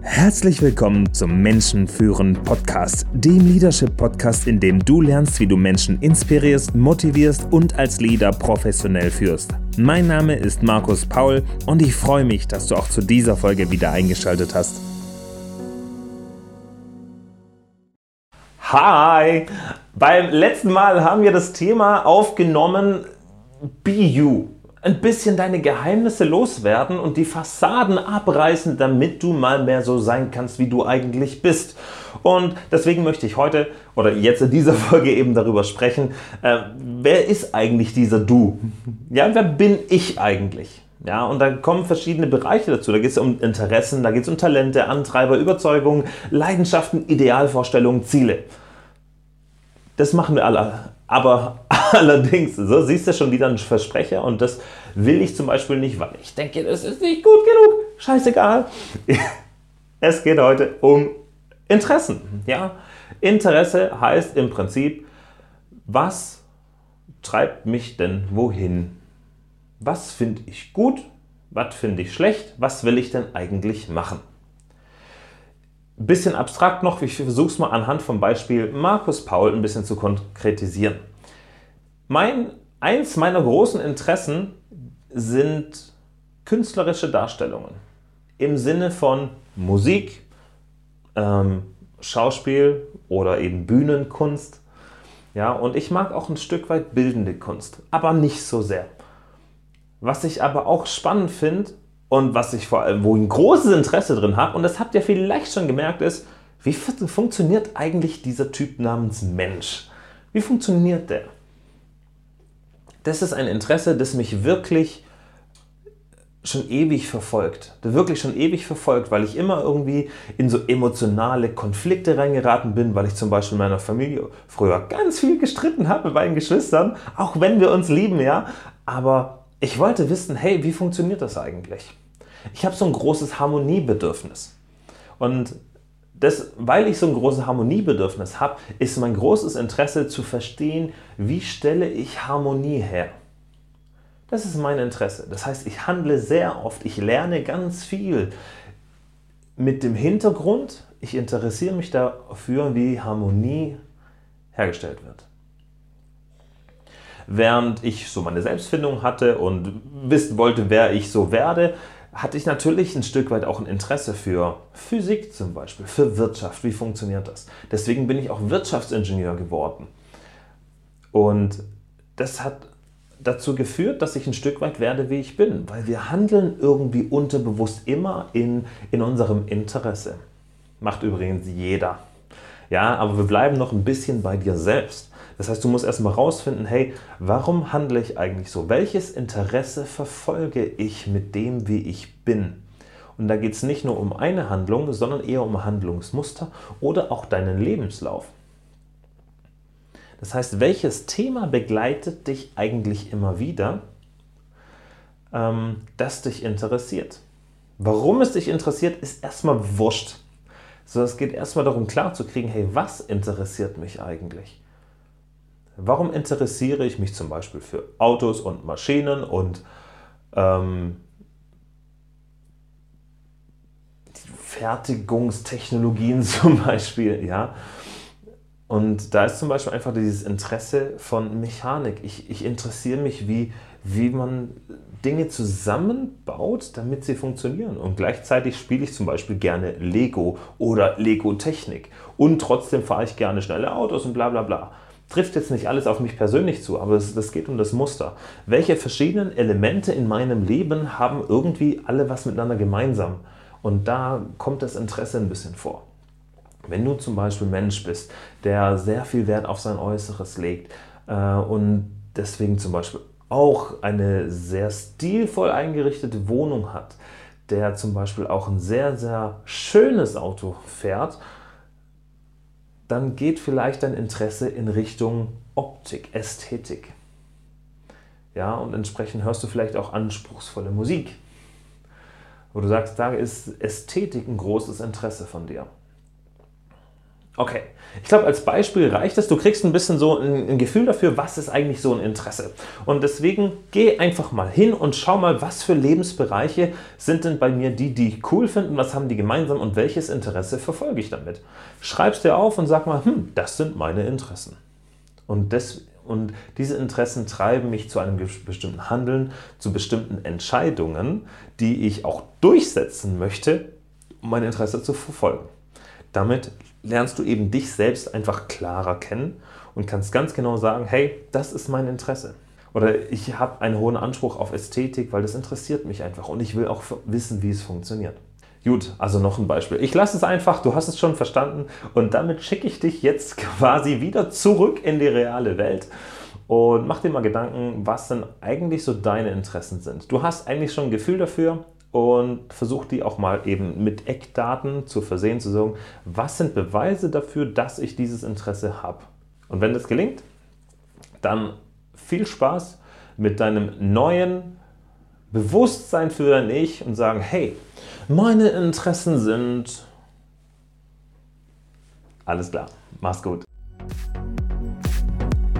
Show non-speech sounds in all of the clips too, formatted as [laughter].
Herzlich willkommen zum Menschenführen Podcast, dem Leadership Podcast, in dem du lernst, wie du Menschen inspirierst, motivierst und als Leader professionell führst. Mein Name ist Markus Paul und ich freue mich, dass du auch zu dieser Folge wieder eingeschaltet hast. Hi! Beim letzten Mal haben wir das Thema aufgenommen, Be You ein bisschen deine Geheimnisse loswerden und die Fassaden abreißen, damit du mal mehr so sein kannst, wie du eigentlich bist. Und deswegen möchte ich heute oder jetzt in dieser [laughs] Folge eben darüber sprechen, äh, wer ist eigentlich dieser Du? Ja, wer bin ich eigentlich? Ja, und da kommen verschiedene Bereiche dazu. Da geht es um Interessen, da geht es um Talente, Antreiber, Überzeugungen, Leidenschaften, Idealvorstellungen, Ziele. Das machen wir alle. Aber [laughs] allerdings, so siehst du schon wieder einen Versprecher und das will ich zum Beispiel nicht, weil ich denke, das ist nicht gut genug. Scheißegal. [laughs] Es geht heute um Interessen. Ja? Interesse heißt im Prinzip, was treibt mich denn wohin? Was finde ich gut? Was finde ich schlecht? Was will ich denn eigentlich machen? Bisschen abstrakt noch, ich versuche es mal anhand vom Beispiel Markus Paul ein bisschen zu konkretisieren. Mein, eins meiner großen Interessen sind künstlerische Darstellungen im Sinne von Musik, ähm, Schauspiel oder eben Bühnenkunst. Ja, und ich mag auch ein Stück weit bildende Kunst, aber nicht so sehr. Was ich aber auch spannend finde und was ich vor allem, wo ich ein großes Interesse drin habe, und das habt ihr vielleicht schon gemerkt, ist, wie funktioniert eigentlich dieser Typ namens Mensch? Wie funktioniert der? Das ist ein Interesse, das mich wirklich schon ewig verfolgt. Wirklich schon ewig verfolgt, weil ich immer irgendwie in so emotionale Konflikte reingeraten bin, weil ich zum Beispiel in meiner Familie früher ganz viel gestritten habe mit meinen Geschwistern, auch wenn wir uns lieben, ja. Aber ich wollte wissen, hey, wie funktioniert das eigentlich? Ich habe so ein großes Harmoniebedürfnis. Und das, weil ich so ein großes Harmoniebedürfnis habe, ist mein großes Interesse zu verstehen, wie stelle ich Harmonie her. Das ist mein Interesse. Das heißt, ich handle sehr oft, ich lerne ganz viel mit dem Hintergrund, ich interessiere mich dafür, wie Harmonie hergestellt wird. Während ich so meine Selbstfindung hatte und wissen wollte, wer ich so werde, hatte ich natürlich ein Stück weit auch ein Interesse für Physik zum Beispiel, für Wirtschaft. Wie funktioniert das? Deswegen bin ich auch Wirtschaftsingenieur geworden. Und das hat dazu geführt, dass ich ein Stück weit werde, wie ich bin, weil wir handeln irgendwie unterbewusst immer in, in unserem Interesse. Macht übrigens jeder. Ja, aber wir bleiben noch ein bisschen bei dir selbst. Das heißt, du musst erstmal rausfinden, hey, warum handle ich eigentlich so? Welches Interesse verfolge ich mit dem, wie ich bin? Und da geht es nicht nur um eine Handlung, sondern eher um Handlungsmuster oder auch deinen Lebenslauf. Das heißt, welches Thema begleitet dich eigentlich immer wieder, ähm, das dich interessiert? Warum es dich interessiert, ist erstmal wurscht. So, es geht erstmal darum klarzukriegen, hey, was interessiert mich eigentlich? Warum interessiere ich mich zum Beispiel für Autos und Maschinen und ähm, Fertigungstechnologien [laughs] zum Beispiel, ja? Und da ist zum Beispiel einfach dieses Interesse von Mechanik. Ich, ich interessiere mich, wie, wie man Dinge zusammenbaut, damit sie funktionieren. Und gleichzeitig spiele ich zum Beispiel gerne Lego oder Lego-Technik. Und trotzdem fahre ich gerne schnelle Autos und bla bla bla. Trifft jetzt nicht alles auf mich persönlich zu, aber es, das geht um das Muster. Welche verschiedenen Elemente in meinem Leben haben irgendwie alle was miteinander gemeinsam? Und da kommt das Interesse ein bisschen vor. Wenn du zum Beispiel Mensch bist, der sehr viel Wert auf sein Äußeres legt äh, und deswegen zum Beispiel auch eine sehr stilvoll eingerichtete Wohnung hat, der zum Beispiel auch ein sehr, sehr schönes Auto fährt, dann geht vielleicht dein Interesse in Richtung Optik, Ästhetik. Ja, und entsprechend hörst du vielleicht auch anspruchsvolle Musik, wo du sagst, da ist Ästhetik ein großes Interesse von dir. Okay, ich glaube, als Beispiel reicht es, du kriegst ein bisschen so ein, ein, Gefühl dafür, was ist eigentlich so ein Interesse. Und deswegen geh einfach mal hin und schau mal, was für Lebensbereiche sind denn bei mir die, die cool finden, was haben die gemeinsam und welches Interesse verfolge ich damit. Schreib's dir auf und sag mal, hm, das sind meine Interessen. Und, das, und diese Interessen treiben mich zu einem bestimmten Handeln, zu bestimmten Entscheidungen, die ich auch durchsetzen möchte, um mein Interesse zu verfolgen. Damit lernst du eben dich selbst einfach klarer kennen und kannst ganz genau sagen, hey, das ist mein Interesse. Oder ich habe einen hohen Anspruch auf Ästhetik, weil das interessiert mich einfach und ich will auch wissen, wie es funktioniert. Gut, also noch ein Beispiel. Ich lasse es einfach, du hast es schon verstanden und damit schicke ich dich jetzt [laughs] quasi wieder zurück in die reale Welt und mach dir mal Gedanken, was denn eigentlich so deine Interessen sind. Du hast eigentlich schon ein Gefühl dafür, und versucht die auch mal eben mit Eckdaten zu versehen, zu sagen, was sind Beweise dafür, dass ich dieses Interesse habe. Und wenn das gelingt, dann viel Spaß mit deinem neuen Bewusstsein für dein Ich und sagen, hey, meine Interessen sind... Alles klar, mach's gut.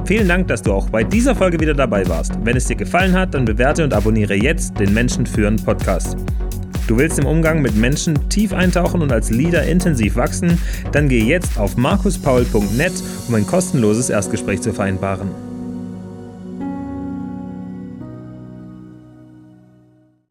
Vielen Dank, dass du auch bei dieser Folge wieder dabei warst. Wenn es dir gefallen hat, dann bewerte und abonniere jetzt den Menschen führen Podcast. Du willst im Umgang mit Menschen tief eintauchen und als Leader intensiv wachsen? Dann geh jetzt auf markuspaul.net, um ein kostenloses Erstgespräch zu vereinbaren.